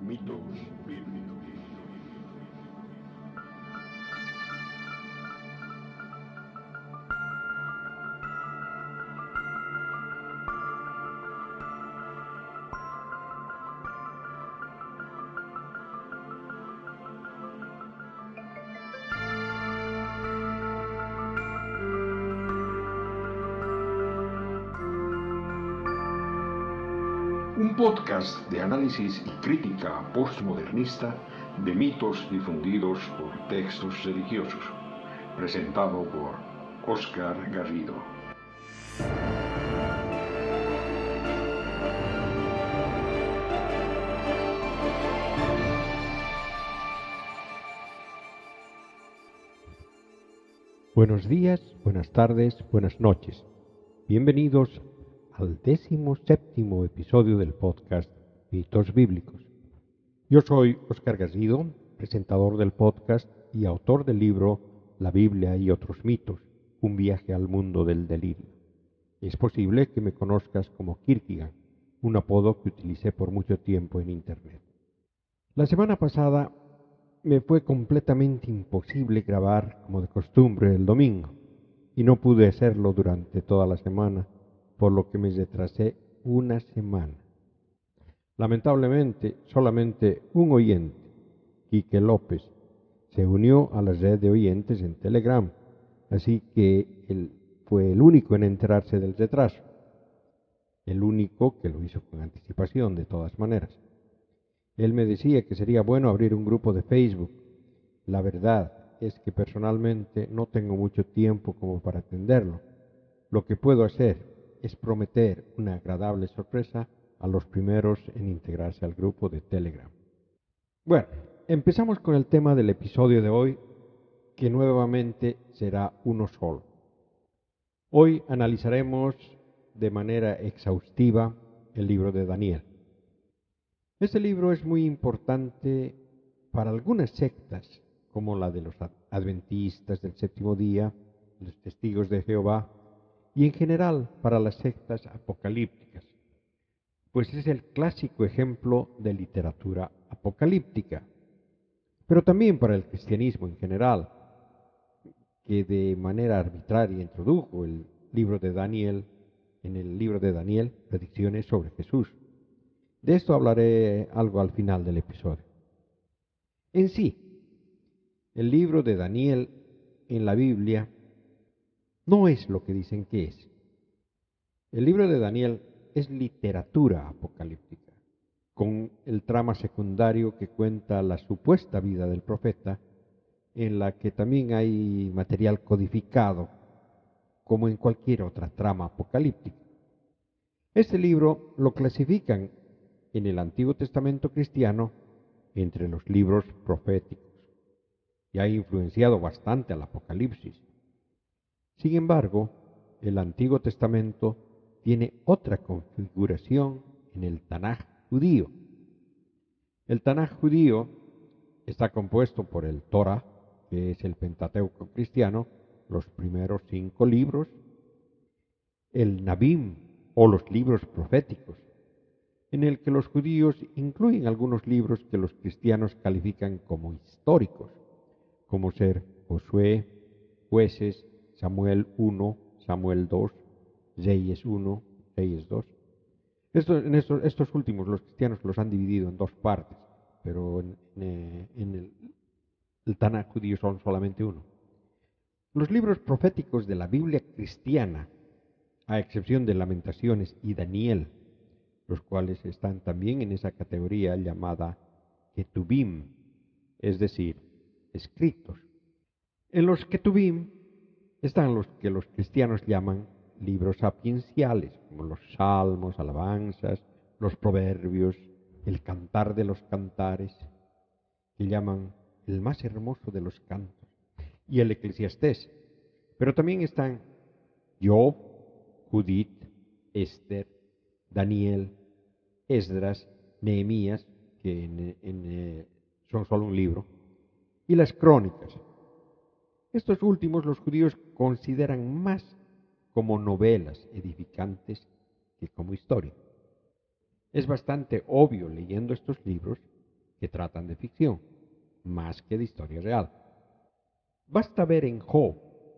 Mitos bíblicos. Podcast de análisis y crítica postmodernista de mitos difundidos por textos religiosos, presentado por Oscar Garrido. Buenos días, buenas tardes, buenas noches. Bienvenidos al décimo séptimo episodio del podcast Mitos Bíblicos. Yo soy Oscar Garrido, presentador del podcast y autor del libro La Biblia y otros mitos, un viaje al mundo del delirio. Es posible que me conozcas como Kierkegaard, un apodo que utilicé por mucho tiempo en Internet. La semana pasada me fue completamente imposible grabar como de costumbre el domingo y no pude hacerlo durante toda la semana por lo que me retrasé una semana. Lamentablemente, solamente un oyente, Quique López, se unió a la red de oyentes en Telegram, así que él fue el único en enterarse del retraso, el único que lo hizo con anticipación de todas maneras. Él me decía que sería bueno abrir un grupo de Facebook. La verdad es que personalmente no tengo mucho tiempo como para atenderlo. Lo que puedo hacer es prometer una agradable sorpresa a los primeros en integrarse al grupo de Telegram. Bueno, empezamos con el tema del episodio de hoy, que nuevamente será uno solo. Hoy analizaremos de manera exhaustiva el libro de Daniel. Este libro es muy importante para algunas sectas, como la de los adventistas del séptimo día, los testigos de Jehová, y en general para las sectas apocalípticas, pues es el clásico ejemplo de literatura apocalíptica, pero también para el cristianismo en general, que de manera arbitraria introdujo el libro de Daniel, en el libro de Daniel, predicciones sobre Jesús. De esto hablaré algo al final del episodio. En sí, el libro de Daniel en la Biblia no es lo que dicen que es. El libro de Daniel es literatura apocalíptica, con el trama secundario que cuenta la supuesta vida del profeta, en la que también hay material codificado, como en cualquier otra trama apocalíptica. Este libro lo clasifican en el Antiguo Testamento cristiano entre los libros proféticos y ha influenciado bastante al Apocalipsis. Sin embargo, el Antiguo Testamento tiene otra configuración en el Tanaj judío. El Tanaj judío está compuesto por el Torah, que es el Pentateuco cristiano, los primeros cinco libros, el Nabim o los libros proféticos, en el que los judíos incluyen algunos libros que los cristianos califican como históricos, como ser Josué, jueces, Samuel 1, Samuel 2, Reyes 1, Reyes 2. en estos, estos, últimos los cristianos los han dividido en dos partes, pero en, eh, el, el Tanakh judío son solamente uno. Los libros proféticos de la Biblia cristiana, a excepción de Lamentaciones y Daniel, los cuales están también en esa categoría llamada Ketubim, es decir, escritos. En los Ketubim están los que los cristianos llaman libros sapienciales, como los salmos, alabanzas, los proverbios, el cantar de los cantares, que llaman el más hermoso de los cantos, y el eclesiastés. Pero también están Job, Judith, Esther, Daniel, Esdras, Nehemías, que eh, son solo un libro, y las crónicas, estos últimos los judíos consideran más como novelas edificantes que como historia. Es bastante obvio leyendo estos libros que tratan de ficción, más que de historia real. Basta ver en Job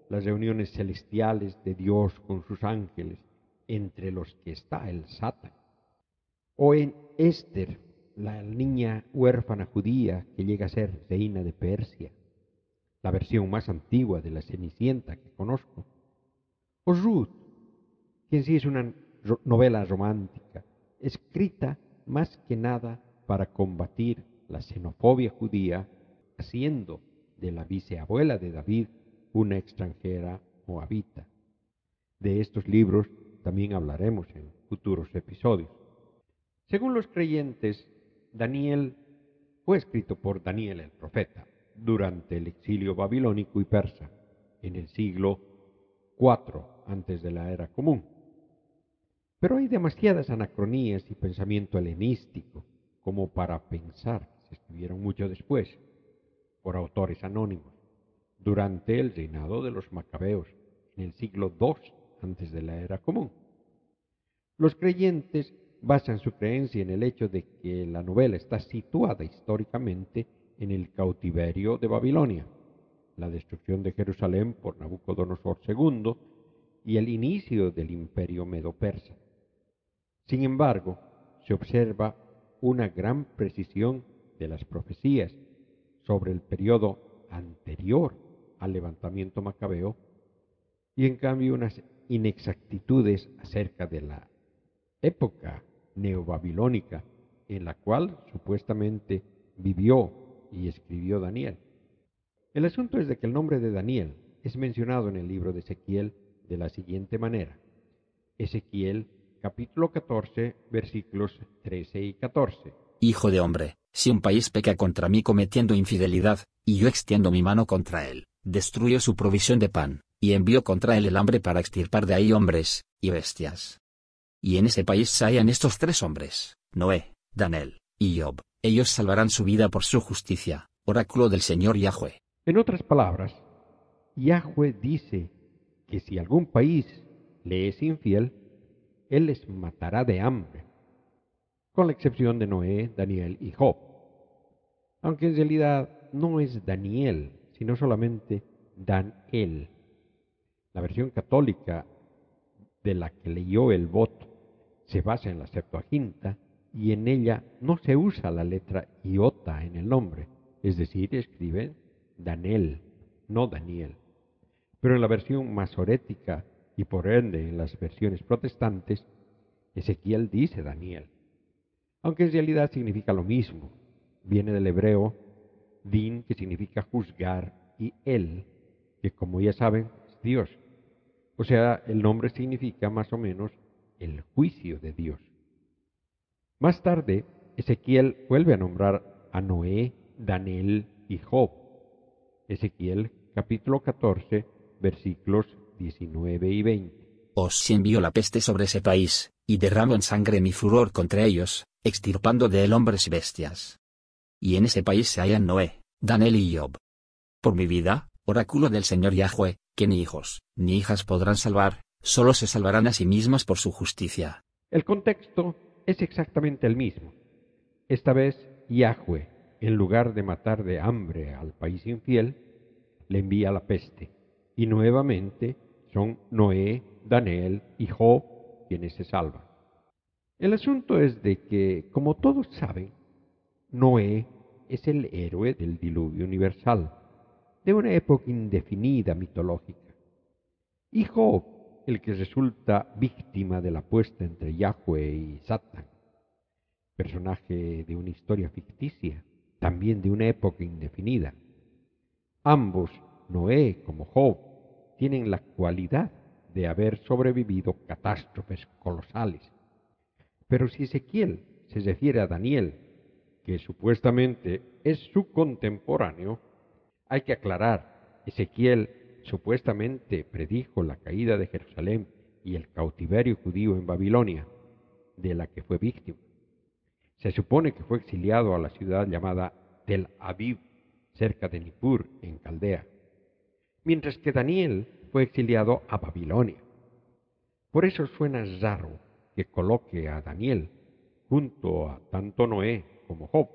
las reuniones celestiales de Dios con sus ángeles, entre los que está el Satan, o en Esther, la niña huérfana judía que llega a ser reina de Persia, la versión más antigua de la Cenicienta que conozco, o Ruth, que en sí es una novela romántica, escrita más que nada para combatir la xenofobia judía, haciendo de la viceabuela de David una extranjera moabita. De estos libros también hablaremos en futuros episodios. Según los creyentes, Daniel fue escrito por Daniel el profeta durante el exilio babilónico y persa en el siglo IV antes de la era común. Pero hay demasiadas anacronías y pensamiento helenístico como para pensar que se escribieron mucho después, por autores anónimos, durante el reinado de los macabeos, en el siglo II antes de la era común. Los creyentes basan su creencia en el hecho de que la novela está situada históricamente en el cautiverio de Babilonia, la destrucción de Jerusalén por Nabucodonosor II y el inicio del imperio medo-persa. Sin embargo, se observa una gran precisión de las profecías sobre el periodo anterior al levantamiento macabeo y en cambio unas inexactitudes acerca de la época neobabilónica en la cual supuestamente vivió y escribió Daniel. El asunto es de que el nombre de Daniel es mencionado en el libro de Ezequiel de la siguiente manera. Ezequiel capítulo 14, versículos 13 y 14. Hijo de hombre, si un país peca contra mí cometiendo infidelidad, y yo extiendo mi mano contra él, destruyo su provisión de pan, y envío contra él el hambre para extirpar de ahí hombres, y bestias. Y en ese país se hallan estos tres hombres, Noé, Daniel, y Job, ellos salvarán su vida por su justicia, oráculo del Señor Yahweh. En otras palabras, Yahweh dice que si algún país le es infiel, él les matará de hambre, con la excepción de Noé, Daniel y Job. Aunque en realidad no es Daniel, sino solamente Daniel. La versión católica de la que leyó el voto se basa en la Septuaginta y en ella no se usa la letra iota en el nombre, es decir, escribe Daniel, no Daniel. Pero en la versión masorética y por ende en las versiones protestantes, Ezequiel dice Daniel, aunque en realidad significa lo mismo. Viene del hebreo din, que significa juzgar, y él, que como ya saben, es Dios. O sea, el nombre significa más o menos el juicio de Dios. Más tarde, Ezequiel vuelve a nombrar a Noé, Daniel y Job. Ezequiel capítulo 14, versículos 19 y 20. Os envío la peste sobre ese país, y derramo en sangre mi furor contra ellos, extirpando de él hombres y bestias. Y en ese país se hallan Noé, Daniel y Job. Por mi vida, oráculo del Señor Yahweh, que ni hijos, ni hijas podrán salvar, solo se salvarán a sí mismas por su justicia. El contexto es exactamente el mismo. Esta vez Yahweh, en lugar de matar de hambre al país infiel, le envía la peste y nuevamente son Noé, Daniel y Job quienes se salvan. El asunto es de que, como todos saben, Noé es el héroe del diluvio universal, de una época indefinida mitológica. Y Job, el que resulta víctima de la apuesta entre Yahweh y Satan, personaje de una historia ficticia, también de una época indefinida. Ambos, Noé como Job, tienen la cualidad de haber sobrevivido catástrofes colosales. Pero si Ezequiel se refiere a Daniel, que supuestamente es su contemporáneo, hay que aclarar, Ezequiel supuestamente predijo la caída de Jerusalén y el cautiverio judío en Babilonia, de la que fue víctima. Se supone que fue exiliado a la ciudad llamada Tel Aviv, cerca de Nippur, en Caldea mientras que Daniel fue exiliado a Babilonia. Por eso suena raro que coloque a Daniel junto a tanto Noé como Job.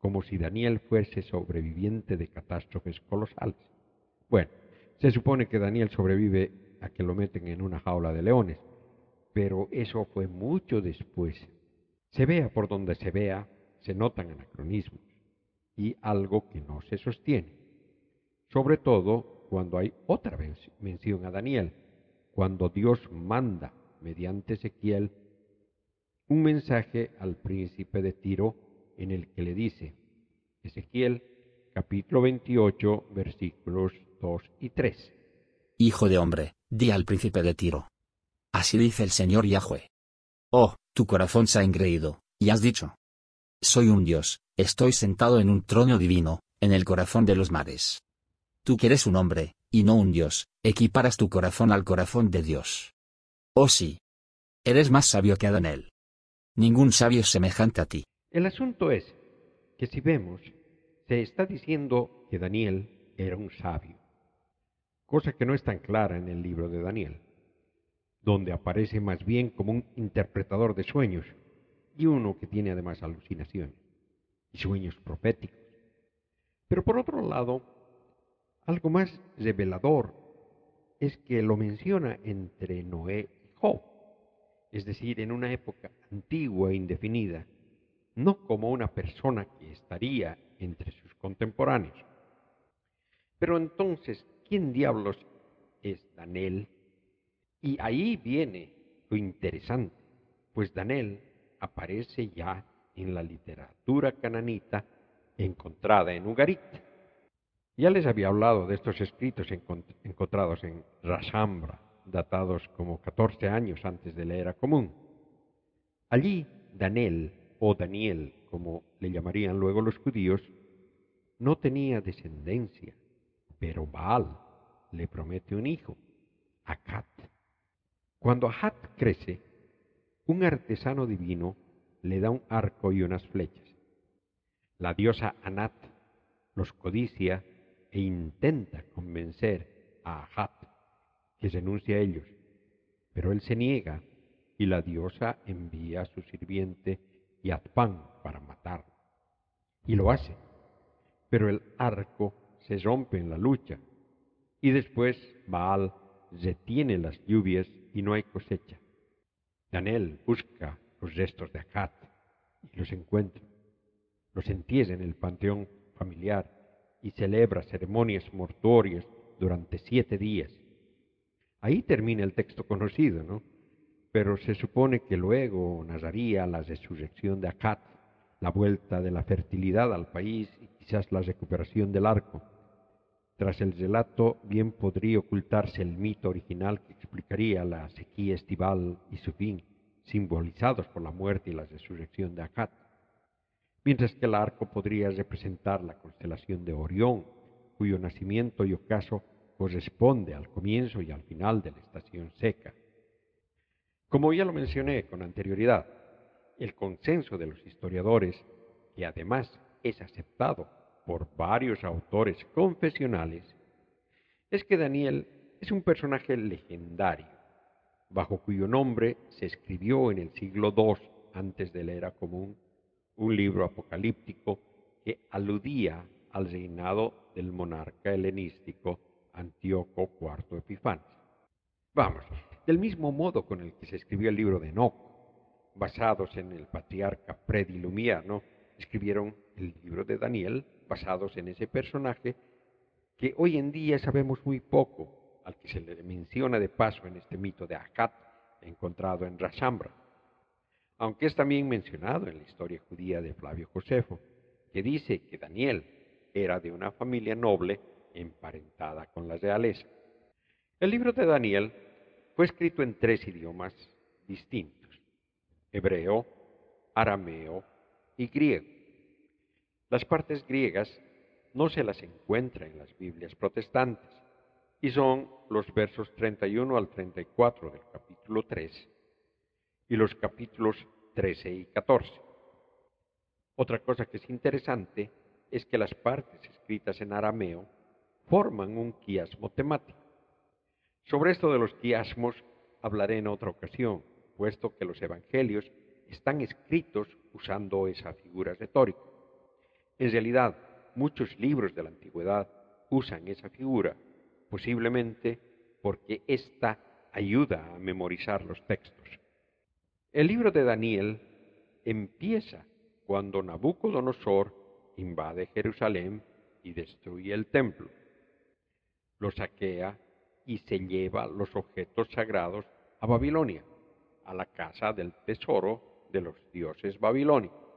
como si Daniel fuese sobreviviente de catástrofes colosales. Bueno, se supone que Daniel sobrevive a que lo meten en una jaula de leones, pero eso fue mucho después. Se vea por donde se vea, se notan anacronismos y algo que no se sostiene, sobre todo cuando hay otra mención a Daniel, cuando Dios manda mediante Ezequiel un mensaje al príncipe de Tiro en el que le dice, Ezequiel capítulo 28 versículos 2 y 3. Hijo de hombre, di al príncipe de Tiro. Así dice el Señor Yahweh. Oh, tu corazón se ha engreído, y has dicho. Soy un Dios, estoy sentado en un trono divino, en el corazón de los mares. Tú que eres un hombre, y no un Dios, equiparas tu corazón al corazón de Dios. Oh sí. Eres más sabio que Adanel. Ningún sabio es semejante a ti. El asunto es que si vemos, se está diciendo que Daniel era un sabio, cosa que no es tan clara en el libro de Daniel, donde aparece más bien como un interpretador de sueños y uno que tiene además alucinaciones y sueños proféticos. Pero por otro lado, algo más revelador es que lo menciona entre Noé y Job, es decir, en una época antigua e indefinida, no como una persona que estaría entre sus contemporáneos. Pero entonces, ¿quién diablos es Daniel? Y ahí viene lo interesante, pues Daniel aparece ya en la literatura cananita encontrada en Ugarit. Ya les había hablado de estos escritos encontrados en Rashambra, datados como 14 años antes de la era común. Allí, Daniel, o Daniel, como le llamarían luego los judíos, no tenía descendencia, pero Baal le promete un hijo, Akat. Cuando Ahat crece, un artesano divino le da un arco y unas flechas. La diosa Anat los codicia e intenta convencer a Ahat que renuncia a ellos, pero él se niega y la diosa envía a su sirviente Yatpan para matarlo. Y lo hace, pero el arco se rompe en la lucha y después Baal retiene las lluvias y no hay cosecha. Daniel busca los restos de Akat y los encuentra. Los entierra en el panteón familiar y celebra ceremonias mortuorias durante siete días. Ahí termina el texto conocido, ¿no? Pero se supone que luego narraría la resurrección de Akat, la vuelta de la fertilidad al país y quizás la recuperación del arco. Tras el relato bien podría ocultarse el mito original que explicaría la sequía estival y su fin simbolizados por la muerte y la resurrección de Akat, mientras que el arco podría representar la constelación de Orión, cuyo nacimiento y ocaso corresponde al comienzo y al final de la estación seca. Como ya lo mencioné con anterioridad, el consenso de los historiadores, que además es aceptado por varios autores confesionales, es que Daniel es un personaje legendario bajo cuyo nombre se escribió en el siglo II antes de la era común un libro apocalíptico que aludía al reinado del monarca helenístico Antíoco IV Epifanes. Vamos, del mismo modo con el que se escribió el libro de Enoch, basados en el patriarca predilumiano, escribieron el libro de Daniel, basados en ese personaje que hoy en día sabemos muy poco al que se le menciona de paso en este mito de Akat, encontrado en Rashambra, aunque es también mencionado en la historia judía de Flavio Josefo, que dice que Daniel era de una familia noble emparentada con la realeza. El libro de Daniel fue escrito en tres idiomas distintos, hebreo, arameo y griego. Las partes griegas no se las encuentra en las Biblias protestantes, y son los versos 31 al 34 del capítulo 3 y los capítulos 13 y 14. Otra cosa que es interesante es que las partes escritas en arameo forman un quiasmo temático. Sobre esto de los quiasmos hablaré en otra ocasión, puesto que los evangelios están escritos usando esa figura retórica. En realidad, muchos libros de la antigüedad usan esa figura, posiblemente porque ésta ayuda a memorizar los textos. El libro de Daniel empieza cuando Nabucodonosor invade Jerusalén y destruye el templo. Lo saquea y se lleva los objetos sagrados a Babilonia, a la casa del tesoro de los dioses babilónicos.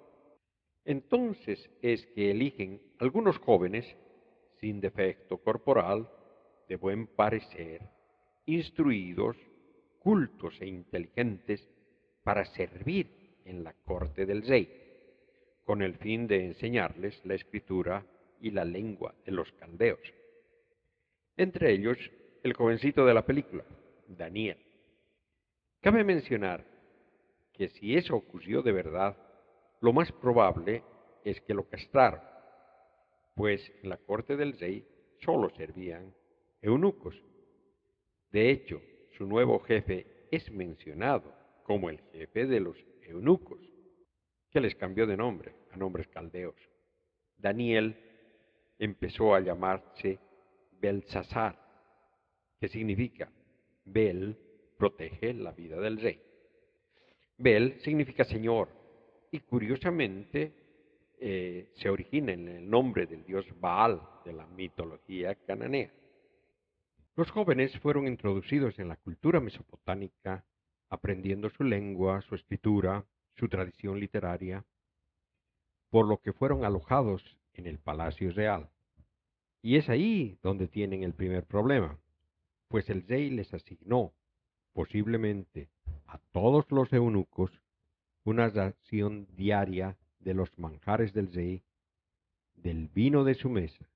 Entonces es que eligen algunos jóvenes sin defecto corporal, de buen parecer, instruidos, cultos e inteligentes para servir en la corte del rey, con el fin de enseñarles la escritura y la lengua de los caldeos. Entre ellos, el jovencito de la película, Daniel. Cabe mencionar que si eso ocurrió de verdad, lo más probable es que lo castraron, pues en la corte del rey solo servían eunucos. De hecho, su nuevo jefe es mencionado como el jefe de los eunucos, que les cambió de nombre a nombres caldeos. Daniel empezó a llamarse Belsasar, que significa Bel protege la vida del rey. Bel significa señor y curiosamente eh, se origina en el nombre del dios Baal de la mitología cananea. Los jóvenes fueron introducidos en la cultura mesopotámica aprendiendo su lengua, su escritura, su tradición literaria, por lo que fueron alojados en el palacio real. Y es ahí donde tienen el primer problema, pues el rey les asignó, posiblemente a todos los eunucos, una ración diaria de los manjares del rey, del vino de su mesa.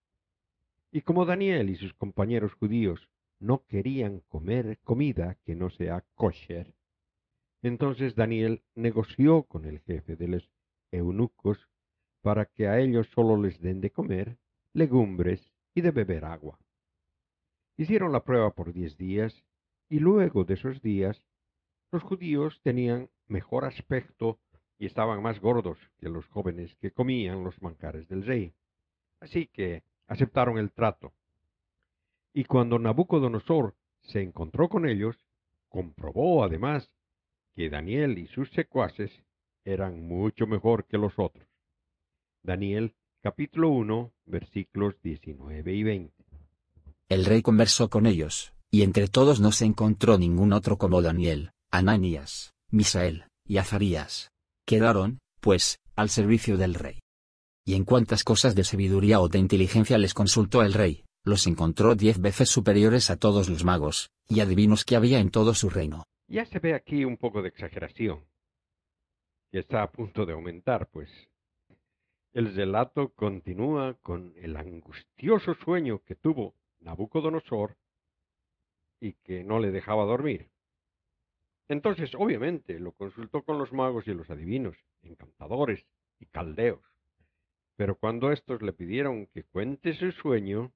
Y como Daniel y sus compañeros judíos no querían comer comida que no sea kosher, entonces Daniel negoció con el jefe de los eunucos para que a ellos solo les den de comer legumbres y de beber agua. Hicieron la prueba por diez días y luego de esos días los judíos tenían mejor aspecto y estaban más gordos que los jóvenes que comían los manjares del rey. Así que aceptaron el trato. Y cuando Nabucodonosor se encontró con ellos, comprobó además que Daniel y sus secuaces eran mucho mejor que los otros. Daniel capítulo 1 versículos 19 y 20. El rey conversó con ellos, y entre todos no se encontró ningún otro como Daniel, Ananías, Misael, y Azarías. Quedaron, pues, al servicio del rey. Y en cuantas cosas de sabiduría o de inteligencia les consultó el rey, los encontró diez veces superiores a todos los magos, y adivinos que había en todo su reino. Ya se ve aquí un poco de exageración, que está a punto de aumentar, pues el relato continúa con el angustioso sueño que tuvo Nabucodonosor y que no le dejaba dormir. Entonces, obviamente, lo consultó con los magos y los adivinos, encantadores y caldeos. Pero cuando éstos le pidieron que cuente su sueño,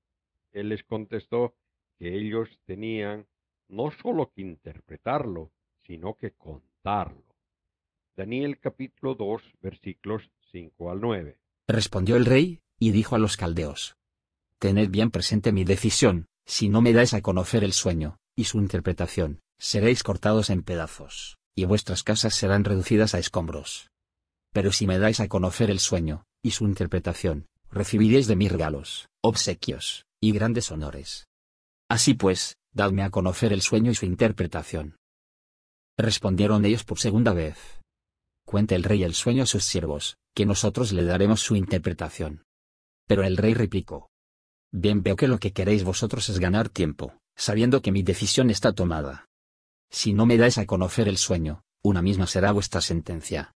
él les contestó que ellos tenían no sólo que interpretarlo, sino que contarlo. Daniel capítulo 2 versículos 5 al 9. Respondió el rey, y dijo a los caldeos. Tened bien presente mi decisión, si no me dais a conocer el sueño, y su interpretación, seréis cortados en pedazos, y vuestras casas serán reducidas a escombros. Pero si me dais a conocer el sueño, y su interpretación, recibiréis de mí regalos, obsequios, y grandes honores. Así pues, dadme a conocer el sueño y su interpretación. Respondieron ellos por segunda vez. Cuente el rey el sueño a sus siervos, que nosotros le daremos su interpretación. Pero el rey replicó. Bien veo que lo que queréis vosotros es ganar tiempo, sabiendo que mi decisión está tomada. Si no me dais a conocer el sueño, una misma será vuestra sentencia.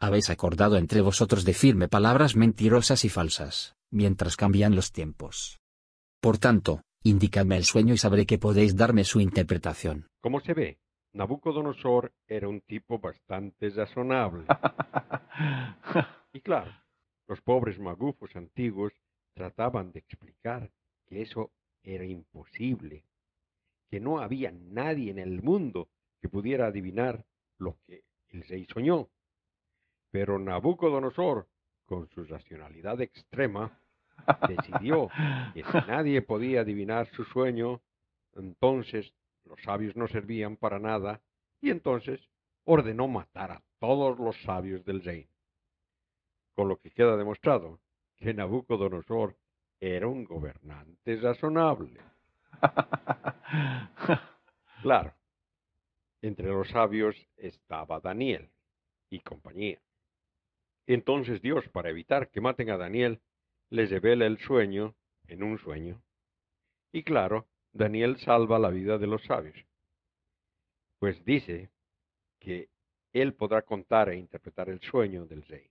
Habéis acordado entre vosotros decirme palabras mentirosas y falsas, mientras cambian los tiempos. Por tanto, Indicadme el sueño y sabré que podéis darme su interpretación. Como se ve, Nabucodonosor era un tipo bastante razonable. y claro, los pobres magufos antiguos trataban de explicar que eso era imposible, que no había nadie en el mundo que pudiera adivinar lo que el rey soñó. Pero Nabucodonosor con su racionalidad extrema, decidió que si nadie podía adivinar su sueño, entonces los sabios no servían para nada y entonces ordenó matar a todos los sabios del reino. Con lo que queda demostrado que Nabucodonosor era un gobernante razonable. Claro, entre los sabios estaba Daniel y compañía. Entonces Dios, para evitar que maten a Daniel, les revela el sueño en un sueño. Y claro, Daniel salva la vida de los sabios, pues dice que él podrá contar e interpretar el sueño del rey.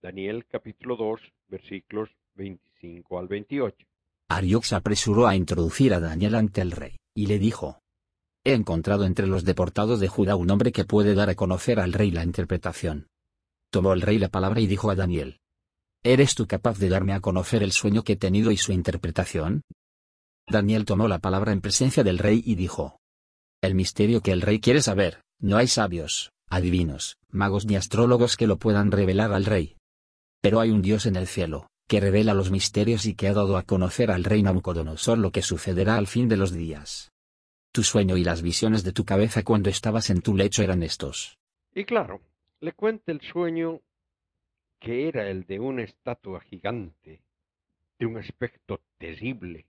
Daniel capítulo 2 versículos 25 al 28. Ariox se apresuró a introducir a Daniel ante el rey, y le dijo, He encontrado entre los deportados de Judá un hombre que puede dar a conocer al rey la interpretación. Tomó el rey la palabra y dijo a Daniel, ¿Eres tú capaz de darme a conocer el sueño que he tenido y su interpretación? Daniel tomó la palabra en presencia del rey y dijo, El misterio que el rey quiere saber, no hay sabios, adivinos, magos ni astrólogos que lo puedan revelar al rey. Pero hay un Dios en el cielo, que revela los misterios y que ha dado a conocer al rey Nabucodonosor lo que sucederá al fin de los días. Tu sueño y las visiones de tu cabeza cuando estabas en tu lecho eran estos. Y claro, le cuenta el sueño que era el de una estatua gigante, de un aspecto terrible,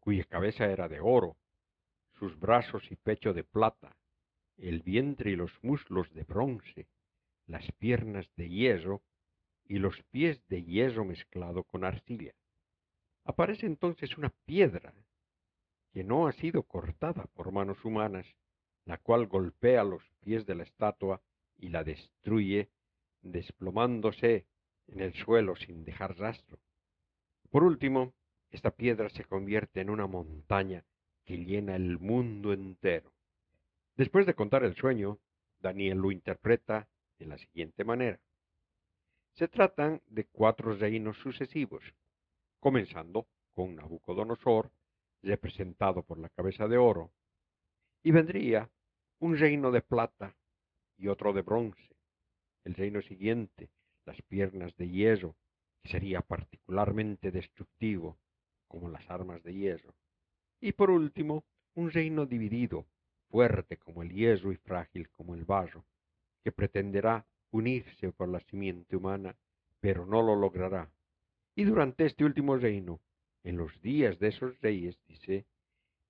cuya cabeza era de oro, sus brazos y pecho de plata, el vientre y los muslos de bronce, las piernas de hierro y los pies de hierro mezclado con arcilla. Aparece entonces una piedra que no ha sido cortada por manos humanas, la cual golpea los pies de la estatua y la destruye, desplomándose en el suelo sin dejar rastro. Por último, esta piedra se convierte en una montaña que llena el mundo entero. Después de contar el sueño, Daniel lo interpreta de la siguiente manera. Se tratan de cuatro reinos sucesivos, comenzando con Nabucodonosor, representado por la cabeza de oro, y vendría un reino de plata y otro de bronce. El reino siguiente, las piernas de hierro, que sería particularmente destructivo, como las armas de hierro. Y por último, un reino dividido, fuerte como el hierro y frágil como el barro, que pretenderá unirse por la simiente humana, pero no lo logrará. Y durante este último reino, en los días de esos reyes, dice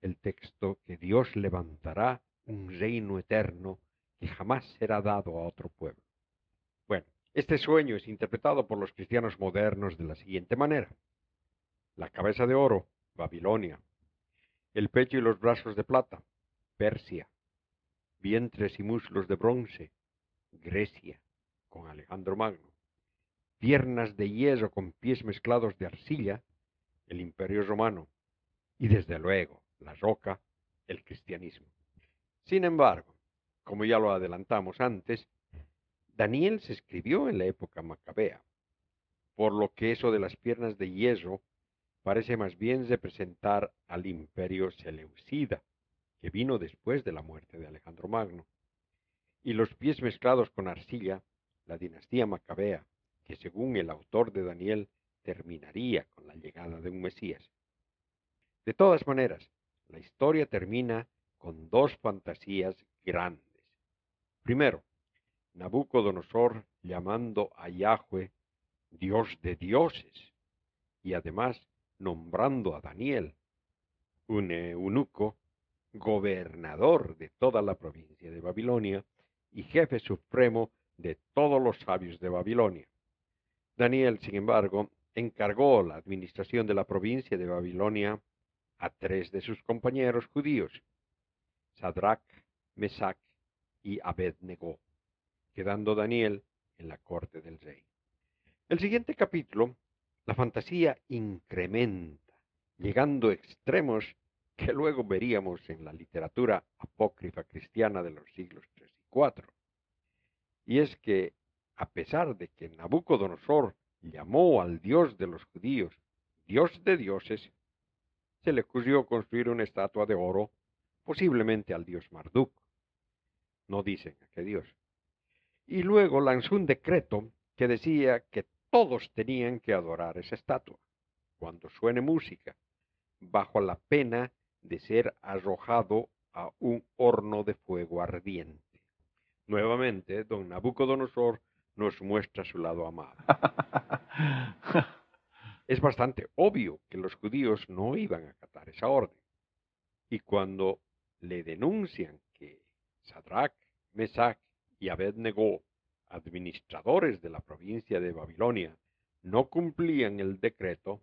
el texto, que Dios levantará un reino eterno que jamás será dado a otro pueblo. Bueno, este sueño es interpretado por los cristianos modernos de la siguiente manera. La cabeza de oro, Babilonia. El pecho y los brazos de plata, Persia. Vientres y muslos de bronce, Grecia, con Alejandro Magno. Piernas de hierro con pies mezclados de arcilla, el imperio romano. Y desde luego, la roca, el cristianismo. Sin embargo, como ya lo adelantamos antes, Daniel se escribió en la época macabea, por lo que eso de las piernas de hierro parece más bien representar al imperio seleucida, que vino después de la muerte de Alejandro Magno, y los pies mezclados con arcilla, la dinastía macabea, que según el autor de Daniel terminaría con la llegada de un Mesías. De todas maneras, la historia termina con dos fantasías grandes. Primero, Nabucodonosor llamando a Yahweh Dios de dioses y además nombrando a Daniel, un eunuco, gobernador de toda la provincia de Babilonia y jefe supremo de todos los sabios de Babilonia. Daniel, sin embargo, encargó la administración de la provincia de Babilonia a tres de sus compañeros judíos, Sadrach, Mesach y Abednego, quedando Daniel en la corte del rey. El siguiente capítulo, la fantasía incrementa, llegando a extremos que luego veríamos en la literatura apócrifa cristiana de los siglos III y IV. Y es que, a pesar de que Nabucodonosor llamó al Dios de los judíos Dios de dioses, se le ocurrió construir una estatua de oro, posiblemente al dios Marduk, no dicen a qué Dios. Y luego lanzó un decreto que decía que todos tenían que adorar esa estatua. Cuando suene música, bajo la pena de ser arrojado a un horno de fuego ardiente. Nuevamente, don Nabucodonosor nos muestra su lado amado. es bastante obvio que los judíos no iban a acatar esa orden. Y cuando le denuncian que Sadrach, Mesach y Abednego, administradores de la provincia de Babilonia, no cumplían el decreto,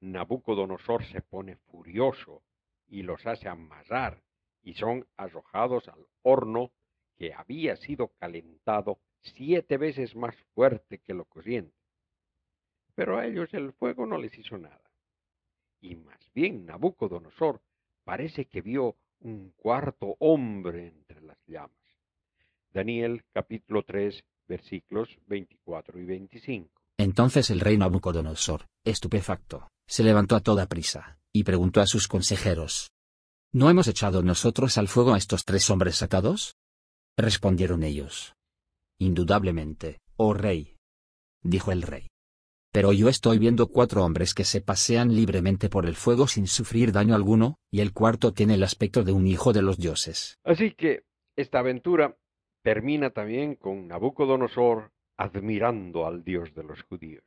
Nabucodonosor se pone furioso y los hace amarrar y son arrojados al horno que había sido calentado siete veces más fuerte que lo corriente. Pero a ellos el fuego no les hizo nada. Y más bien Nabucodonosor parece que vio un cuarto hombre entre las llamas. Daniel capítulo 3 versículos 24 y 25. Entonces el rey Nabucodonosor, estupefacto, se levantó a toda prisa, y preguntó a sus consejeros, ¿No hemos echado nosotros al fuego a estos tres hombres atados? Respondieron ellos. Indudablemente, oh rey. Dijo el rey. Pero yo estoy viendo cuatro hombres que se pasean libremente por el fuego sin sufrir daño alguno, y el cuarto tiene el aspecto de un hijo de los dioses. Así que esta aventura termina también con Nabucodonosor admirando al Dios de los judíos.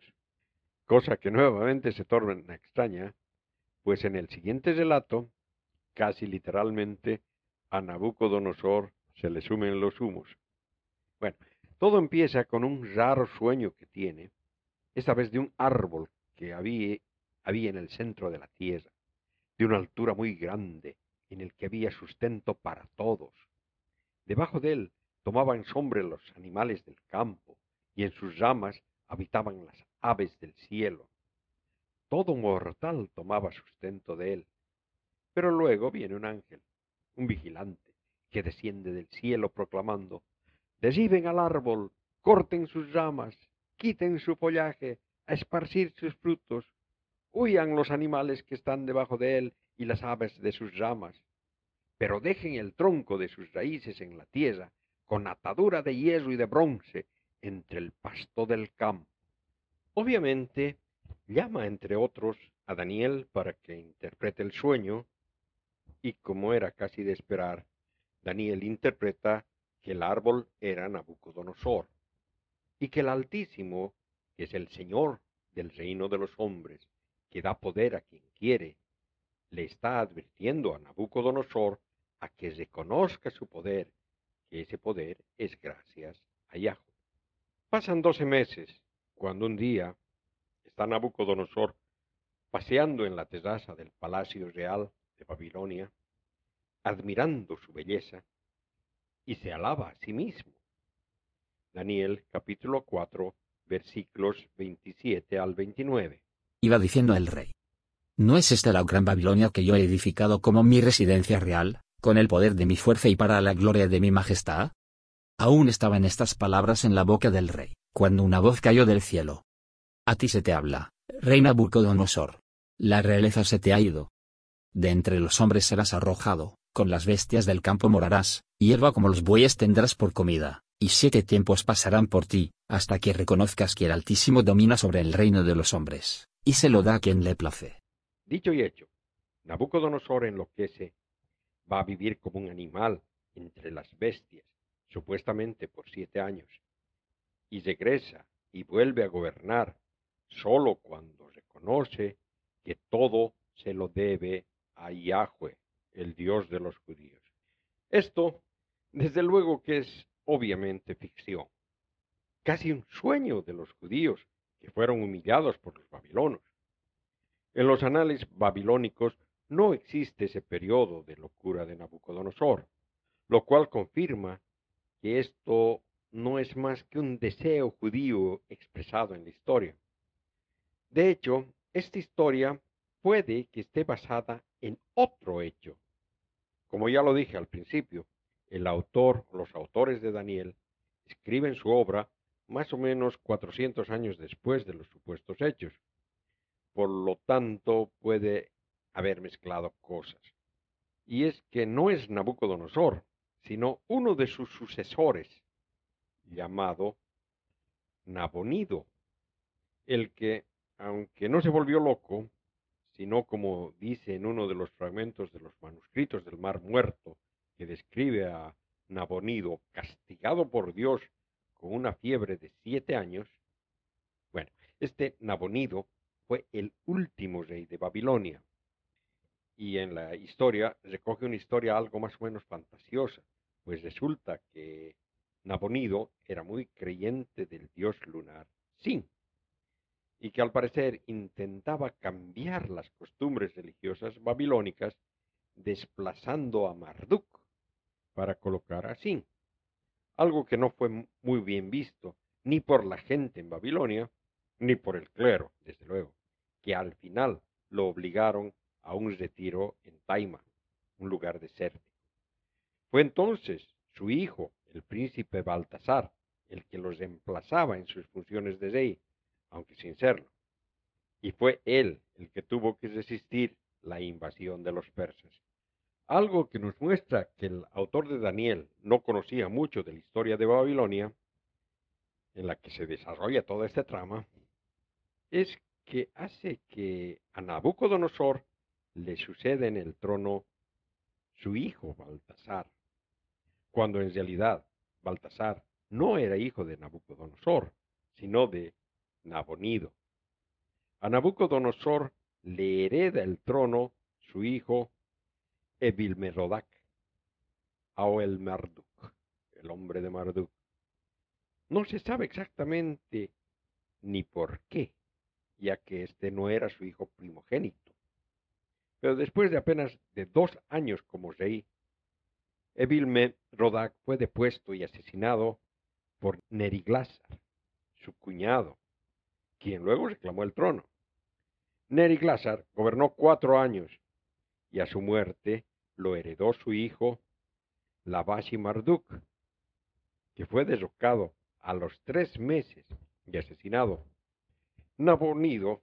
Cosa que nuevamente se torna extraña, pues en el siguiente relato, casi literalmente, a Nabucodonosor se le sumen los humos. Bueno, todo empieza con un raro sueño que tiene, esta vez de un árbol que había, había en el centro de la tierra, de una altura muy grande, en el que había sustento para todos. Debajo de él tomaban sombra los animales del campo, y en sus ramas habitaban las aves del cielo. Todo mortal tomaba sustento de él. Pero luego viene un ángel, un vigilante, que desciende del cielo proclamando, Derriben al árbol, corten sus ramas, quiten su follaje, a esparcir sus frutos, huyan los animales que están debajo de él y las aves de sus ramas, pero dejen el tronco de sus raíces en la tierra, con atadura de hierro y de bronce, entre el pasto del campo. Obviamente, llama entre otros a Daniel para que interprete el sueño, y como era casi de esperar, Daniel interpreta que el árbol era Nabucodonosor, y que el Altísimo, es el Señor del reino de los hombres, que da poder a quien quiere, le está advirtiendo a Nabucodonosor a que reconozca su poder, que ese poder es gracias a Yahweh. Pasan doce meses, cuando un día está Nabucodonosor paseando en la terraza del Palacio Real de Babilonia, admirando su belleza, y se alaba a sí mismo. Daniel capítulo 4 versículos 27 al 29. Iba diciendo el rey. ¿No es esta la gran Babilonia que yo he edificado como mi residencia real, con el poder de mi fuerza y para la gloria de mi majestad? Aún estaban estas palabras en la boca del rey, cuando una voz cayó del cielo. A ti se te habla, reina Nabucodonosor. La realeza se te ha ido. De entre los hombres serás arrojado, con las bestias del campo morarás, hierba como los bueyes tendrás por comida, y siete tiempos pasarán por ti, hasta que reconozcas que el Altísimo domina sobre el reino de los hombres, y se lo da a quien le place. Dicho y hecho, Nabucodonosor enloquece, va a vivir como un animal entre las bestias, supuestamente por siete años, y regresa y vuelve a gobernar solo cuando reconoce que todo se lo debe a Yahweh, el Dios de los judíos. Esto, desde luego que es obviamente ficción, casi un sueño de los judíos que fueron humillados por los babilonos. En los anales babilónicos no existe ese periodo de locura de Nabucodonosor, lo cual confirma que esto no es más que un deseo judío expresado en la historia. De hecho, esta historia puede que esté basada en otro hecho. Como ya lo dije al principio, el autor los autores de Daniel escriben su obra más o menos 400 años después de los supuestos hechos. Por lo tanto, puede haber mezclado cosas. Y es que no es Nabucodonosor, sino uno de sus sucesores, llamado Nabonido, el que, aunque no se volvió loco, sino como dice en uno de los fragmentos de los manuscritos del Mar Muerto, que describe a Nabonido castigado por Dios con una fiebre de siete años, bueno, este Nabonido fue el último rey de Babilonia. Y en la historia recoge una historia algo más o menos fantasiosa, pues resulta que Nabonido era muy creyente del dios lunar Sin, y que al parecer intentaba cambiar las costumbres religiosas babilónicas desplazando a Marduk para colocar a Sin, algo que no fue muy bien visto ni por la gente en Babilonia, ni por el clero, desde luego, que al final lo obligaron a un retiro en Taima, un lugar desértico. Fue entonces su hijo, el príncipe Baltasar, el que los reemplazaba en sus funciones de rey, aunque sin serlo. Y fue él el que tuvo que resistir la invasión de los persas. Algo que nos muestra que el autor de Daniel no conocía mucho de la historia de Babilonia, en la que se desarrolla toda esta trama, es que hace que a Nabucodonosor le suceda en el trono su hijo Baltasar, cuando en realidad Baltasar no era hijo de Nabucodonosor, sino de Nabonido. A Nabucodonosor le hereda el trono su hijo Evilmerodac, o el Marduk, el hombre de Marduk. No se sabe exactamente ni por qué, ya que este no era su hijo primogénito. Pero después de apenas de dos años como rey, Evilmerodac fue depuesto y asesinado por Neriglasar, su cuñado, quien luego reclamó el trono. Neriglasar gobernó cuatro años y a su muerte lo heredó su hijo Labashi Marduk, que fue derrocado a los tres meses y asesinado. Nabonido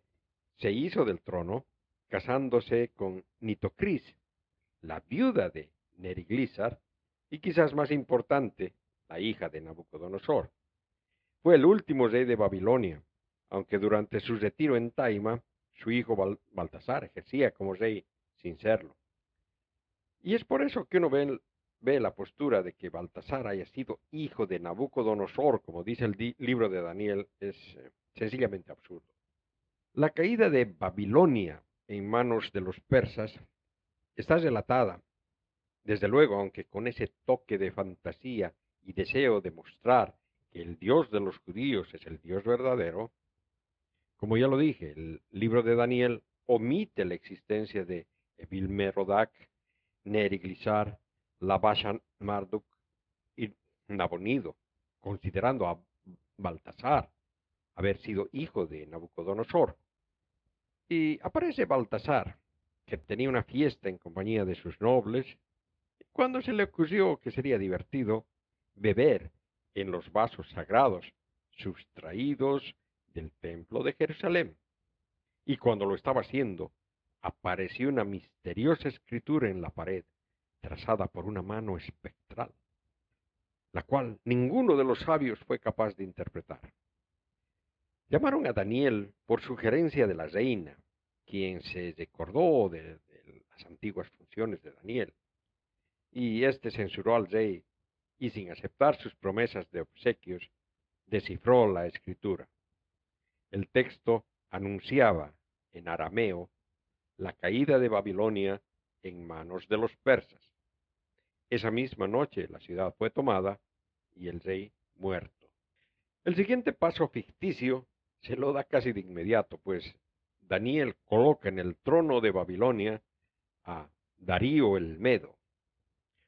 se hizo del trono casándose con Nitocris, la viuda de Neriglisar y quizás más importante, la hija de Nabucodonosor. Fue el último rey de Babilonia, aunque durante su retiro en Taima, su hijo Baltasar ejercía como rey sin serlo. Y es por eso que uno ve, ve, la postura de que Baltasar haya sido hijo de Nabucodonosor, como dice el libro de Daniel, es eh, sencillamente absurdo. La caída de Babilonia en manos de los persas está relatada, desde luego, aunque con ese toque de fantasía y deseo de mostrar que el Dios de los judíos es el Dios verdadero, como ya lo dije, el libro de Daniel omite la existencia de Evilmerodac, Neriglisar, Labashan Marduk y Nabonido, considerando a Baltasar haber sido hijo de Nabucodonosor. Y aparece Baltasar, que tenía una fiesta en compañía de sus nobles, cuando se le ocurrió que sería divertido beber en los vasos sagrados sustraídos del templo de Jerusalén. Y cuando lo estaba haciendo, apareció una misteriosa escritura en la pared, trazada por una mano espectral, la cual ninguno de los sabios fue capaz de interpretar. Llamaron a Daniel por sugerencia de la reina, quien se recordó de, las antiguas funciones de Daniel, y éste censuró al rey y sin aceptar sus promesas de obsequios, descifró la escritura. El texto anunciaba en arameo la caída de Babilonia en manos de los persas. Esa misma noche la ciudad fue tomada y el rey muerto. El siguiente paso ficticio se lo da casi de inmediato, pues Daniel coloca en el trono de Babilonia a Darío el Medo,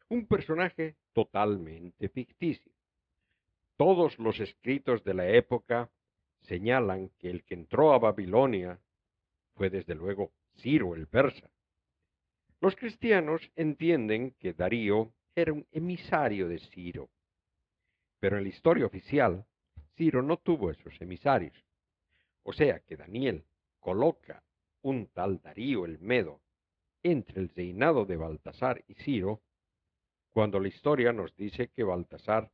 un personaje totalmente ficticio. Todos los escritos de la época señalan que el que entró a Babilonia fue desde luego Ciro el persa. Los cristianos entienden que Darío era un emisario de Ciro, pero en la historia oficial, Ciro no tuvo esos emisarios. O sea que Daniel coloca un tal Darío el Medo entre el reinado de Baltasar y Ciro, cuando la historia nos dice que Baltasar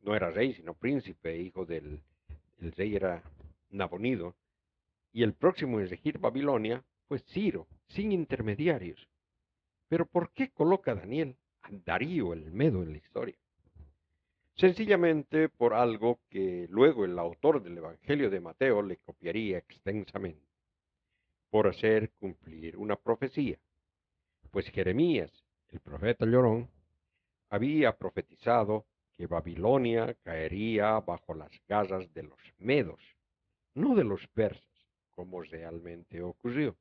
no era rey, sino príncipe, hijo del el rey era Nabonido, y el próximo en regir Babilonia fue Ciro, sin intermediarios. Pero ¿por qué coloca Daniel a Darío el Medo en la historia? Sencillamente por algo que luego el autor del Evangelio de Mateo le copiaría extensamente, por hacer cumplir una profecía. Pues Jeremías, el profeta llorón, había profetizado que Babilonia caería bajo las garras de los medos, no de los persas, como realmente ocurrió.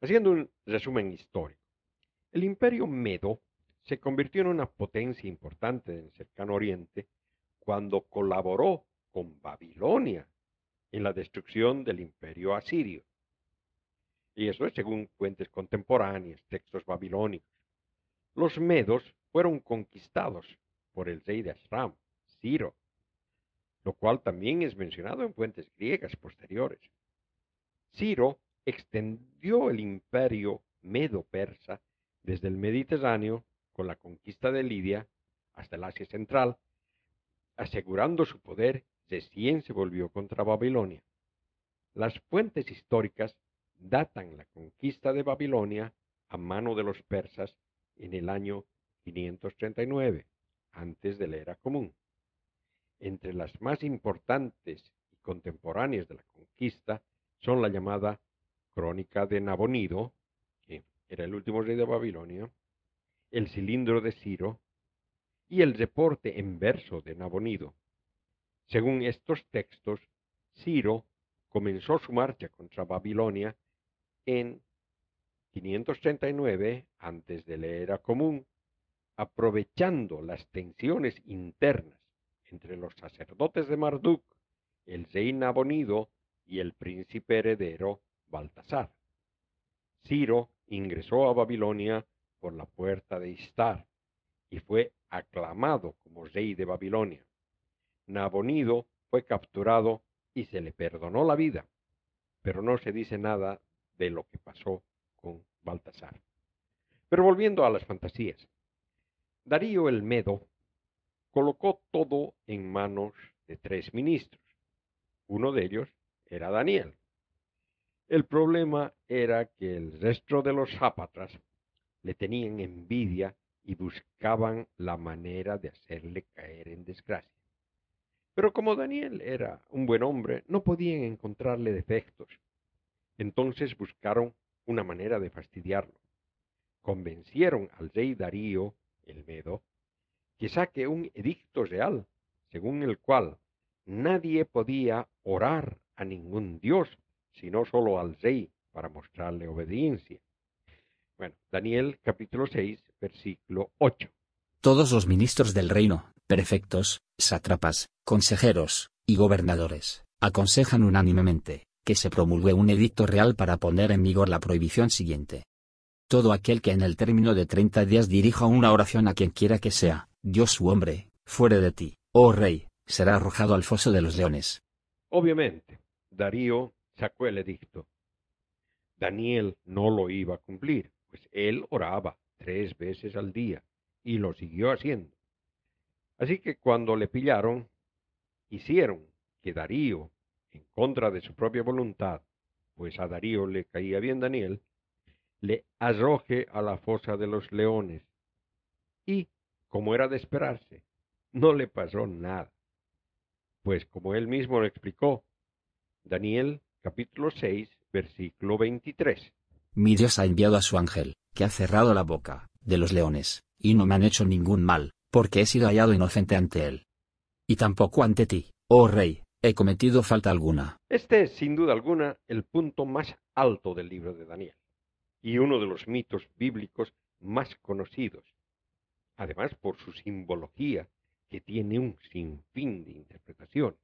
Haciendo un resumen histórico, el imperio medo se convirtió en una potencia importante en el cercano oriente cuando colaboró con Babilonia en la destrucción del imperio asirio. Y eso es según fuentes contemporáneas, textos babilónicos. Los medos fueron conquistados por el rey de Asram, Ciro, lo cual también es mencionado en fuentes griegas posteriores. Ciro extendió el imperio medo-persa desde el Mediterráneo con la conquista de Lidia hasta el Asia Central, asegurando su poder recién se volvió contra Babilonia. Las fuentes históricas datan la conquista de Babilonia a mano de los persas en el año 539, antes de la era común. Entre las más importantes y contemporáneas de la conquista son la llamada Crónica de Nabonido, que era el último rey de Babilonia, el cilindro de Ciro y el reporte en verso de Nabonido. Según estos textos, Ciro comenzó su marcha contra Babilonia en 539 antes de la era común, aprovechando las tensiones internas entre los sacerdotes de Marduk, el rey Nabonido y el príncipe heredero Baltasar. Ciro ingresó a Babilonia por la puerta de Istar y fue aclamado como rey de Babilonia. Nabonido fue capturado y se le perdonó la vida, pero no se dice nada de lo que pasó con Baltasar. Pero volviendo a las fantasías, Darío el Medo colocó todo en manos de tres ministros. Uno de ellos era Daniel. El problema era que el resto de los zápatras le tenían envidia y buscaban la manera de hacerle caer en desgracia. Pero como Daniel era un buen hombre, no podían encontrarle defectos. Entonces buscaron una manera de fastidiarlo. Convencieron al rey Darío, el Medo, que saque un edicto real, según el cual nadie podía orar a ningún dios, sino solo al rey para mostrarle obediencia. Bueno, Daniel capítulo 6, versículo 8. Todos los ministros del reino, prefectos, sátrapas, consejeros, y gobernadores, aconsejan unánimemente, que se promulgue un edicto real para poner en vigor la prohibición siguiente. Todo aquel que en el término de treinta días dirija una oración a quien quiera que sea, Dios u hombre, fuere de ti, oh rey, será arrojado al foso de los leones. Obviamente, Darío sacó el edicto. Daniel no lo iba a cumplir pues él oraba tres veces al día y lo siguió haciendo. Así que cuando le pillaron, hicieron que Darío, en contra de su propia voluntad, pues a Darío le caía bien Daniel, le arroje a la fosa de los leones. Y, como era de esperarse, no le pasó nada. Pues como él mismo lo explicó, Daniel capítulo 6, versículo 23. Mi Dios ha enviado a su ángel, que ha cerrado la boca, de los leones, y no me han hecho ningún mal, porque he sido hallado inocente ante él. Y tampoco ante ti, oh rey, he cometido falta alguna. Este es, sin duda alguna, el punto más alto del libro de Daniel, y uno de los mitos bíblicos más conocidos, además por su simbología, que tiene un sinfín de interpretaciones.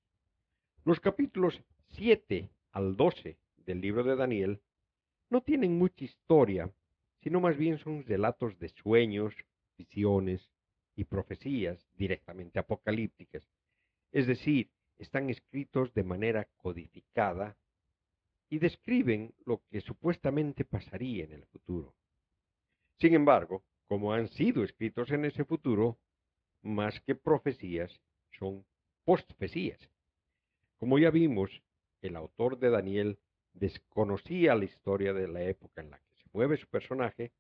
Los capítulos 7 al 12 del libro de Daniel no tienen mucha historia, sino más bien son relatos de sueños, visiones y profecías directamente apocalípticas. Es decir, están escritos de manera codificada y describen lo que supuestamente pasaría en el futuro. Sin embargo, como han sido escritos en ese futuro, más que profecías, son postfecías. Como ya vimos, el autor de Daniel desconocía la historia de la época en la que se mueve su personaje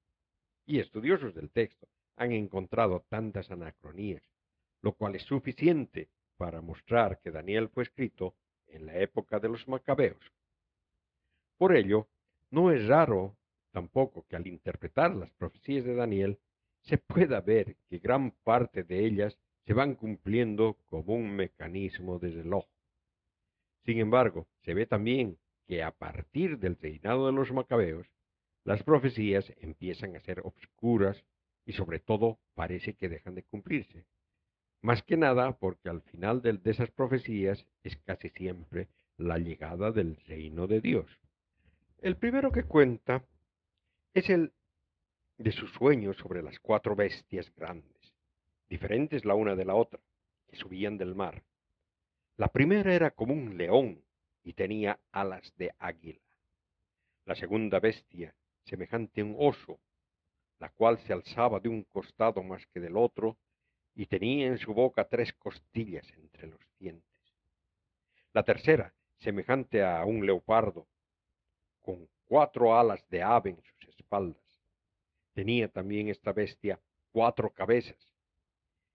y estudiosos del texto han encontrado tantas anacronías, lo cual es suficiente para mostrar que Daniel fue escrito en la época de los macabeos. Por ello, no es raro tampoco que al interpretar las profecías de Daniel se pueda ver que gran parte de ellas se van cumpliendo como un mecanismo de reloj. Sin embargo, se ve también que a partir del reinado de los macabeos, las profecías empiezan a ser obscuras y sobre todo parece que dejan de cumplirse. Más que nada porque al final de, esas profecías es casi siempre la llegada del reino de Dios. El primero que cuenta es el de su sueño sobre las cuatro bestias grandes, diferentes la una de la otra, que subían del mar. La primera era como un león y tenía alas de águila. La segunda bestia, semejante a un oso, la cual se alzaba de un costado más que del otro, y tenía en su boca tres costillas entre los dientes. La tercera, semejante a un leopardo, con cuatro alas de ave en sus espaldas. Tenía también esta bestia cuatro cabezas.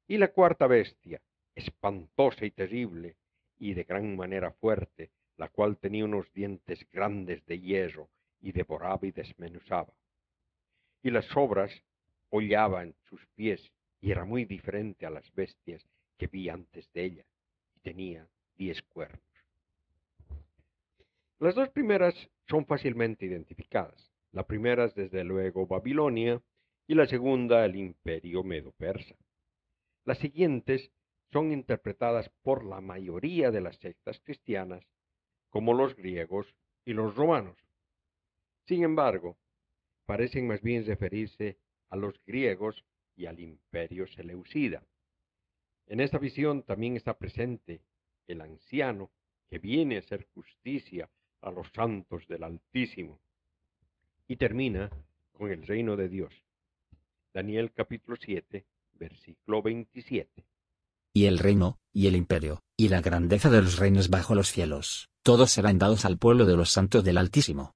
Y la cuarta bestia, espantosa y terrible, y de gran manera fuerte, la cual tenía unos dientes grandes de hierro, y devoraba y desmenuzaba. Y las sobras hollaban sus pies, y era muy diferente a las bestias que vi antes de ella, y tenía diez cuernos. Las dos primeras son fácilmente identificadas. La primera es desde luego Babilonia y la segunda el imperio medo-persa. Las siguientes son interpretadas por la mayoría de las sectas cristianas como los griegos y los romanos. Sin embargo, parecen más bien referirse a los griegos y al imperio seleucida. En esta visión también está presente el anciano que viene a hacer justicia a los santos del Altísimo. Y termina con el reino de Dios. Daniel capítulo 7, versículo 27. Y el reino, y el imperio, y la grandeza de los reinos bajo los cielos, todos serán dados al pueblo de los santos del Altísimo.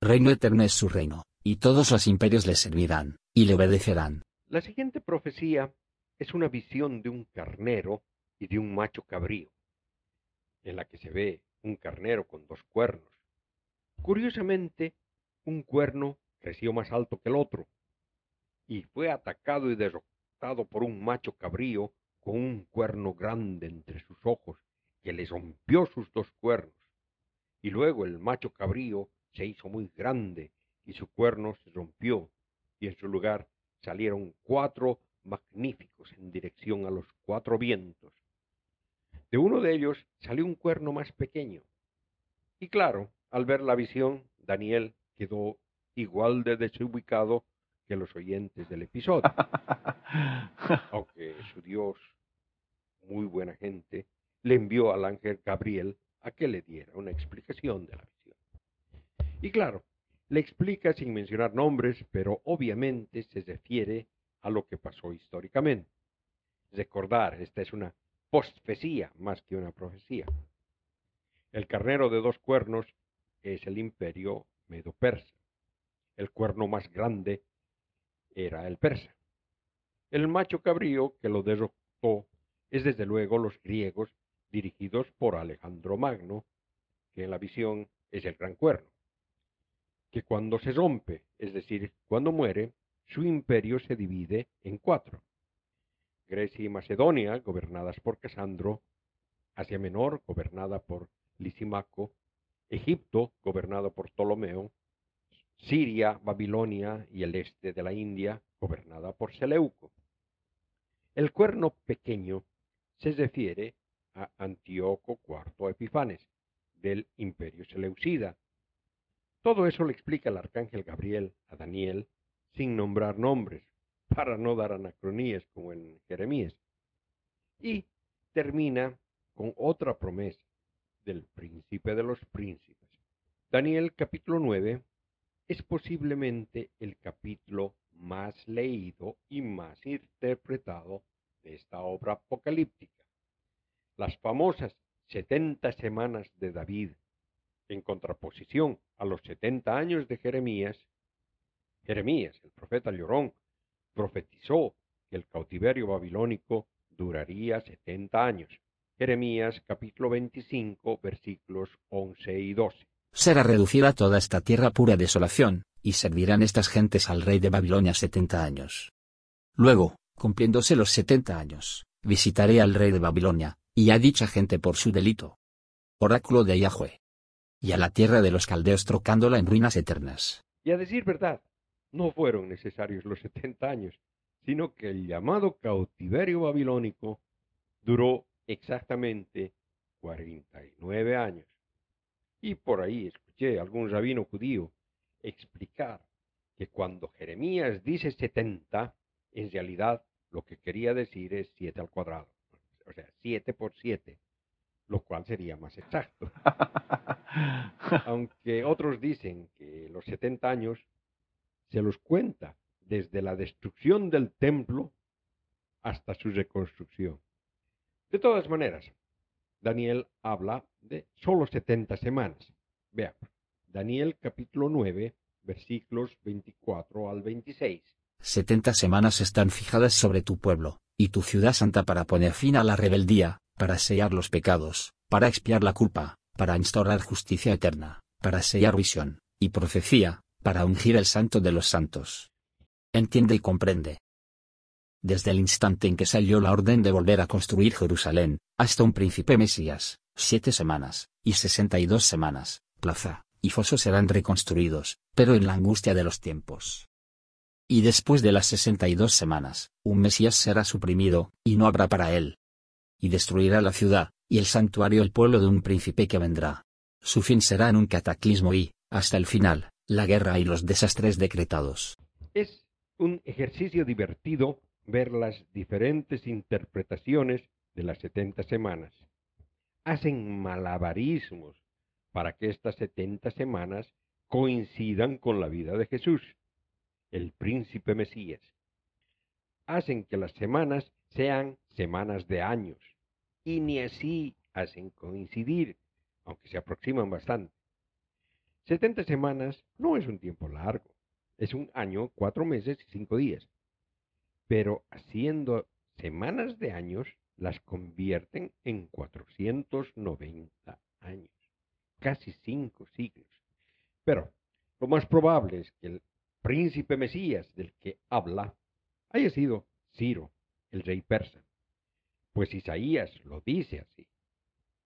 Reino eterno es su reino, y todos los imperios le servirán, y le obedecerán. La siguiente profecía es una visión de un carnero y de un macho cabrío, en la que se ve un carnero con dos cuernos. Curiosamente, un cuerno creció más alto que el otro y fue atacado y derrotado por un macho cabrío con un cuerno grande entre sus ojos que le rompió sus dos cuernos. Y luego el macho cabrío se hizo muy grande y su cuerno se rompió y en su lugar salieron cuatro magníficos en dirección a los cuatro vientos de uno de ellos salió un cuerno más pequeño. Y claro, al ver la visión, Daniel quedó igual de desubicado que los oyentes del episodio. Aunque su Dios, muy buena gente, le envió al ángel Gabriel a que le diera una explicación de la visión. Y claro, le explica sin mencionar nombres, pero obviamente se refiere a lo que pasó históricamente. Recordar, esta es una postfecía más que una profecía. El carnero de dos cuernos es el imperio medo-persa. El cuerno más grande era el persa. El macho cabrío que lo derrotó es desde luego los griegos dirigidos por Alejandro Magno, que en la visión es el gran cuerno, que cuando se rompe, es decir, cuando muere, su imperio se divide en cuatro. Grecia y Macedonia, gobernadas por Casandro, Asia Menor, gobernada por Lisimaco, Egipto, gobernado por Ptolomeo, Siria, Babilonia y el este de la India, gobernada por Seleuco. El cuerno pequeño se refiere a Antíoco IV Epifanes, del imperio seleucida. Todo eso le explica el arcángel Gabriel a Daniel sin nombrar nombres, para no dar anacronías como en Jeremías. Y termina con otra promesa del príncipe de los príncipes. Daniel capítulo 9 es posiblemente el capítulo más leído y más interpretado de esta obra apocalíptica. Las famosas 70 semanas de David en contraposición a los setenta años de Jeremías, Jeremías, el profeta llorón, profetizó que el cautiverio babilónico duraría setenta años. Jeremías capítulo 25 versículos 11 y 12. Será reducida toda esta tierra pura desolación, y servirán estas gentes al rey de Babilonia setenta años. Luego, cumpliéndose los setenta años, visitaré al rey de Babilonia, y a dicha gente por su delito. Oráculo de Yahweh. Y a la tierra de los caldeos trocándola en ruinas eternas. Y a decir verdad, no fueron necesarios los setenta años, sino que el llamado cautiverio babilónico duró exactamente cuarenta y nueve años. Y por ahí escuché a algún rabino judío explicar que cuando Jeremías dice setenta, en realidad lo que quería decir es siete al cuadrado, o sea, siete por siete, lo cual sería más exacto. Aunque otros dicen que los setenta años se los cuenta desde la destrucción del templo hasta su reconstrucción. De todas maneras, Daniel habla de solo 70 semanas. Veamos, Daniel capítulo 9, versículos 24 al 26. Setenta semanas están fijadas sobre tu pueblo, y tu ciudad santa para poner fin a la rebeldía, para sellar los pecados, para expiar la culpa, para instaurar justicia eterna, para sellar visión, y profecía, para ungir el santo de los santos. Entiende y comprende. Desde el instante en que salió la orden de volver a construir Jerusalén, hasta un príncipe Mesías, siete semanas, y sesenta y dos semanas, plaza, y foso serán reconstruidos, pero en la angustia de los tiempos. Y después de las sesenta y dos semanas, un Mesías será suprimido, y no habrá para él. Y destruirá la ciudad, y el santuario el pueblo de un príncipe que vendrá. Su fin será en un cataclismo y, hasta el final, la guerra y los desastres decretados. Es un ejercicio divertido ver las diferentes interpretaciones de las setenta semanas. Hacen malabarismos para que estas setenta semanas coincidan con la vida de Jesús, el príncipe Mesías. Hacen que las semanas sean semanas de años, y ni así hacen coincidir, aunque se aproximan bastante. Setenta semanas no es un tiempo largo, es un año, cuatro meses y cinco días. Pero haciendo semanas de años, las convierten en 490 años, casi cinco siglos. Pero lo más probable es que el príncipe Mesías del que habla haya sido Ciro, el rey persa, pues Isaías lo dice así.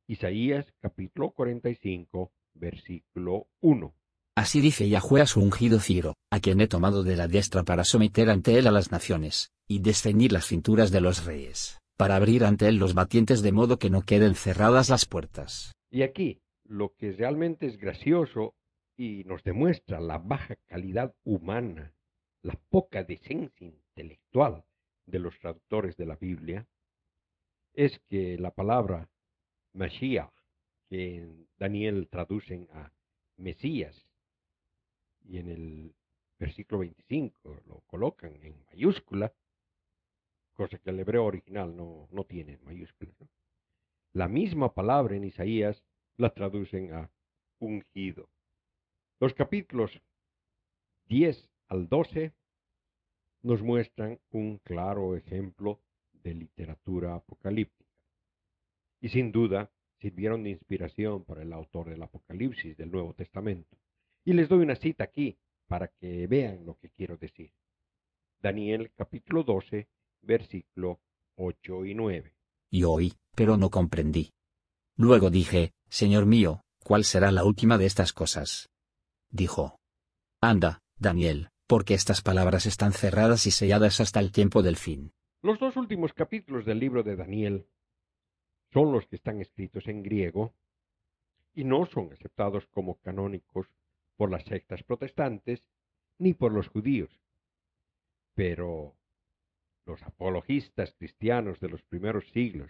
Isaías capítulo 45, versículo 1. Así dice Yahweh a su ungido Ciro, a quien he tomado de la diestra para someter ante él a las naciones, y desceñir las cinturas de los reyes, para abrir ante él los batientes de modo que no queden cerradas las puertas. Y aquí, lo que realmente es gracioso y nos demuestra la baja calidad humana, la poca decencia intelectual de los traductores de la Biblia, es que la palabra Mashiach que en Daniel traducen a Mesías y en el versículo 25 lo colocan en mayúscula, cosa que el hebreo original no, no tiene mayúscula. La misma palabra en Isaías la traducen a ungido. Los capítulos 10 al 12 nos muestran un claro ejemplo de literatura apocalíptica. Y sin duda, sirvieron de inspiración para el autor del Apocalipsis del Nuevo Testamento. Y les doy una cita aquí para que vean lo que quiero decir. Daniel capítulo 12, versículo 8 y 9. Y oí, pero no comprendí. Luego dije, Señor mío, ¿cuál será la última de estas cosas? Dijo. Anda, Daniel, porque estas palabras están cerradas y selladas hasta el tiempo del fin. Los dos últimos capítulos del libro de Daniel son los que están escritos en griego y no son aceptados como canónicos por las sectas protestantes ni por los judíos. Pero los apologistas cristianos de los primeros siglos,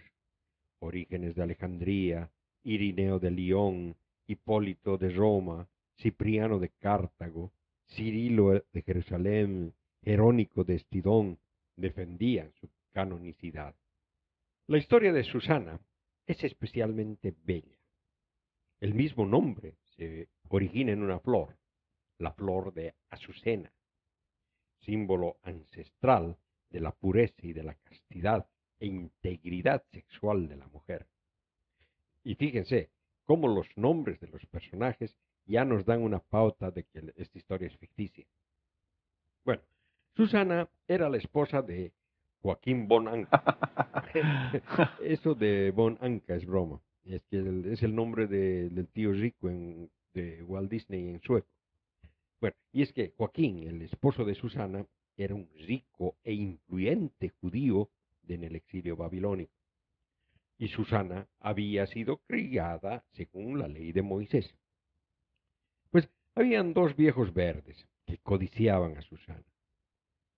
Orígenes de Alejandría, Irineo de León, Hipólito de Roma, Cipriano de Cartago, Cirilo de Jerusalén, Jerónico de Estidón, defendían su canonicidad. La historia de Susana es especialmente bella. El mismo nombre se origina en una flor, la flor de Azucena, símbolo ancestral de la pureza y de la castidad e integridad sexual de la mujer. Y fíjense cómo los nombres de los personajes ya nos dan una pauta de que esta historia es ficticia. Bueno, Susana era la esposa de Joaquín Bon Anca. Eso de Bon Anca es broma. Es que es el nombre del tío rico de Walt Disney en sueco. Bueno, y es que Joaquín, el esposo de Susana, era un rico e influyente judío en el exilio babilónico. Y Susana había sido criada según la ley de Moisés. Pues habían dos viejos verdes que codiciaban a Susana.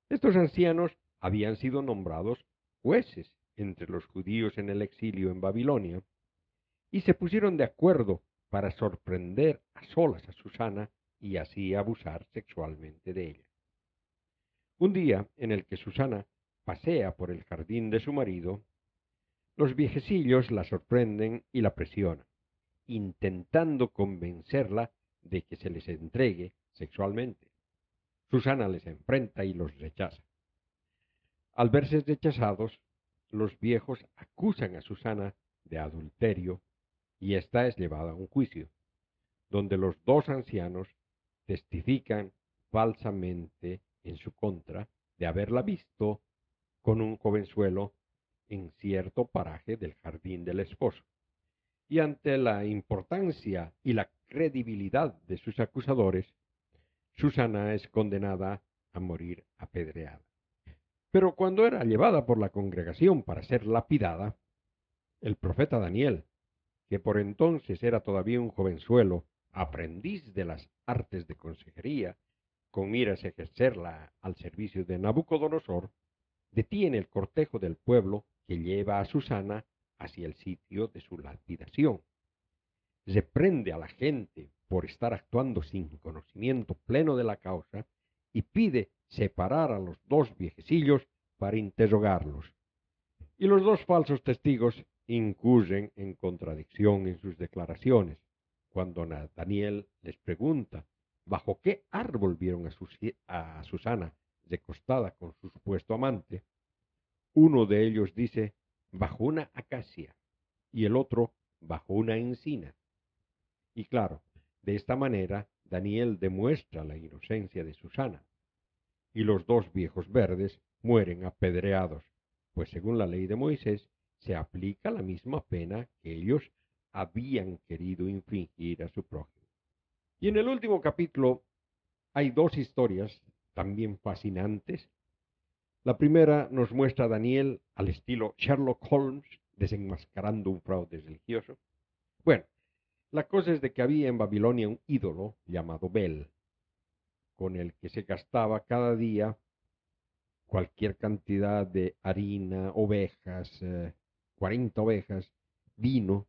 Estos ancianos habían sido nombrados jueces entre los judíos en el exilio en Babilonia y se pusieron de acuerdo para sorprender a solas a Susana y así abusar sexualmente de ella. Un día en el que Susana pasea por el jardín de su marido, los viejecillos la sorprenden y la presionan, intentando convencerla de que se les entregue sexualmente. Susana les enfrenta y los rechaza. Al verse rechazados, los viejos acusan a Susana de adulterio y ésta es llevada a un juicio, donde los dos ancianos testifican falsamente en su contra de haberla visto con un jovenzuelo en cierto paraje del jardín del esposo. Y ante la importancia y la credibilidad de sus acusadores, Susana es condenada a morir apedreada. Pero cuando era llevada por la congregación para ser lapidada, el profeta Daniel, que por entonces era todavía un jovenzuelo, aprendiz de las artes de consejería, con miras a ejercerla al servicio de Nabucodonosor, detiene el cortejo del pueblo que lleva a Susana hacia el sitio de su lapidación. Reprende a la gente por estar actuando sin conocimiento pleno de la causa y pide separar a los dos viejecillos para interrogarlos. Y los dos falsos testigos incurren en contradicción en sus declaraciones. Cuando Daniel les pregunta bajo qué árbol vieron a, a Susana recostada con su supuesto amante, uno de ellos dice bajo una acacia y el otro bajo una encina. Y claro, de esta manera Daniel demuestra la inocencia de Susana, y los dos viejos verdes mueren apedreados, pues según la ley de Moisés se aplica la misma pena que ellos habían querido infringir a su prójimo. Y en el último capítulo hay dos historias también fascinantes. La primera nos muestra a Daniel al estilo Sherlock Holmes desenmascarando un fraude religioso. Bueno, la cosa es de que había en Babilonia un ídolo llamado Bel, con el que se gastaba cada día cualquier cantidad de harina, ovejas, eh, cuarenta ovejas, vino,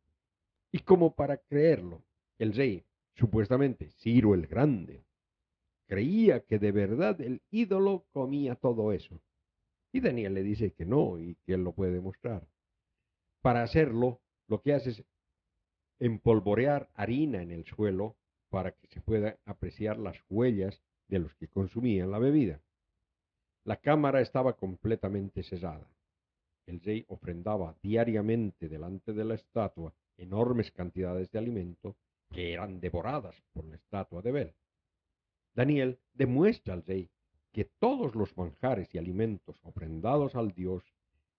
y como para creerlo, el rey, supuestamente Ciro el Grande, creía que de verdad el ídolo comía todo eso. Y Daniel le dice que no y que él lo puede demostrar. Para hacerlo, lo que hace es empolvorear harina en el suelo para que se puedan apreciar las huellas de los que consumían la bebida. La cámara estaba completamente cesada. El rey ofrendaba diariamente delante de la estatua enormes cantidades de alimento que eran devoradas por la estatua de Bel. Daniel demuestra al rey que todos los manjares y alimentos ofrendados al dios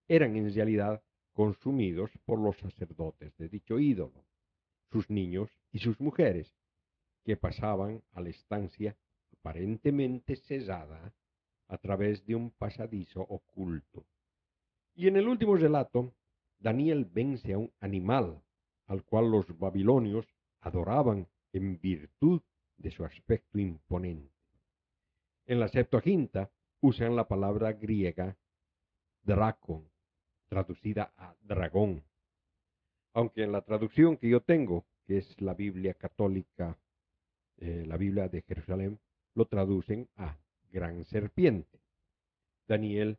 eran en realidad consumidos por los sacerdotes de dicho ídolo sus niños y sus mujeres, que pasaban a la estancia aparentemente cesada a través de un pasadizo oculto. Y en el último relato, Daniel vence a un animal al cual los babilonios adoraban en virtud de su aspecto imponente. En la Septuaginta usan la palabra griega dracon, traducida a dragón, aunque en la traducción que yo tengo, que es la Biblia católica, eh, la Biblia de Jerusalén, lo traducen a gran serpiente. Daniel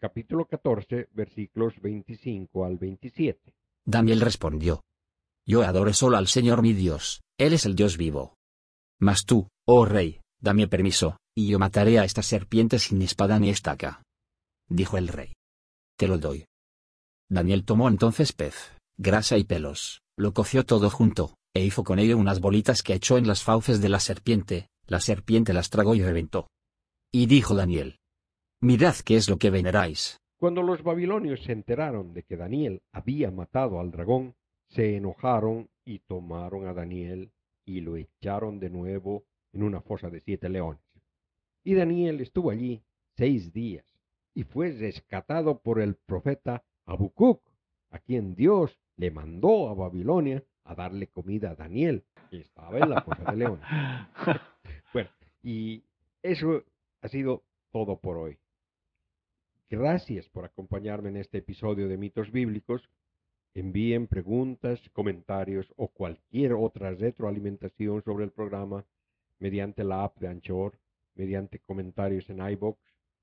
capítulo 14 versículos 25 al 27. Daniel respondió, Yo adoro solo al Señor mi Dios, Él es el Dios vivo. Mas tú, oh rey, dame permiso, y yo mataré a esta serpiente sin espada ni estaca. Dijo el rey. Te lo doy. Daniel tomó entonces pez, grasa y pelos, lo coció todo junto, e hizo con ello unas bolitas que echó en las fauces de la serpiente, la serpiente las tragó y reventó. Y dijo Daniel, Mirad qué es lo que veneráis. Cuando los babilonios se enteraron de que Daniel había matado al dragón, se enojaron y tomaron a Daniel y lo echaron de nuevo en una fosa de siete leones. Y Daniel estuvo allí seis días y fue rescatado por el profeta Habacuc, a quien Dios le mandó a Babilonia a darle comida a Daniel, que estaba en la fosa de leones. y eso ha sido todo por hoy. Gracias por acompañarme en este episodio de Mitos Bíblicos envíen preguntas, comentarios o cualquier otra retroalimentación sobre el programa mediante la app de Anchor, mediante comentarios en iBox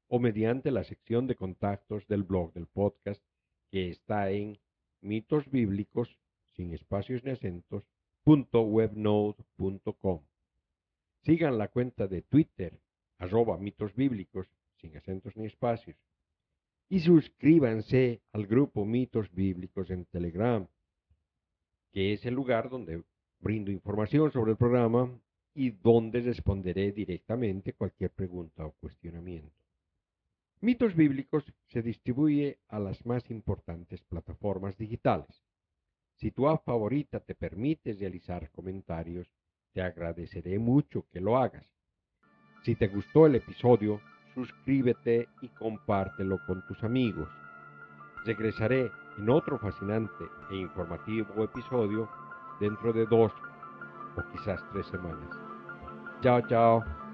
o mediante la sección de contactos del blog del podcast que está en mitos bíblicos sin espacios ni acentos Sigan la cuenta de Twitter arroba mitos bíblicos sin acentos ni espacios y suscríbanse al grupo Mitos Bíblicos en Telegram, que es el lugar donde brindo información sobre el programa y donde responderé directamente cualquier pregunta o cuestionamiento. Mitos Bíblicos se distribuye a las más importantes plataformas digitales. Si tu app favorita te permite realizar comentarios, te agradeceré mucho que lo hagas. Si te gustó el episodio, suscríbete y compártelo con tus amigos. Regresaré en otro fascinante e informativo episodio dentro de dos o quizás tres semanas. Chao, chao.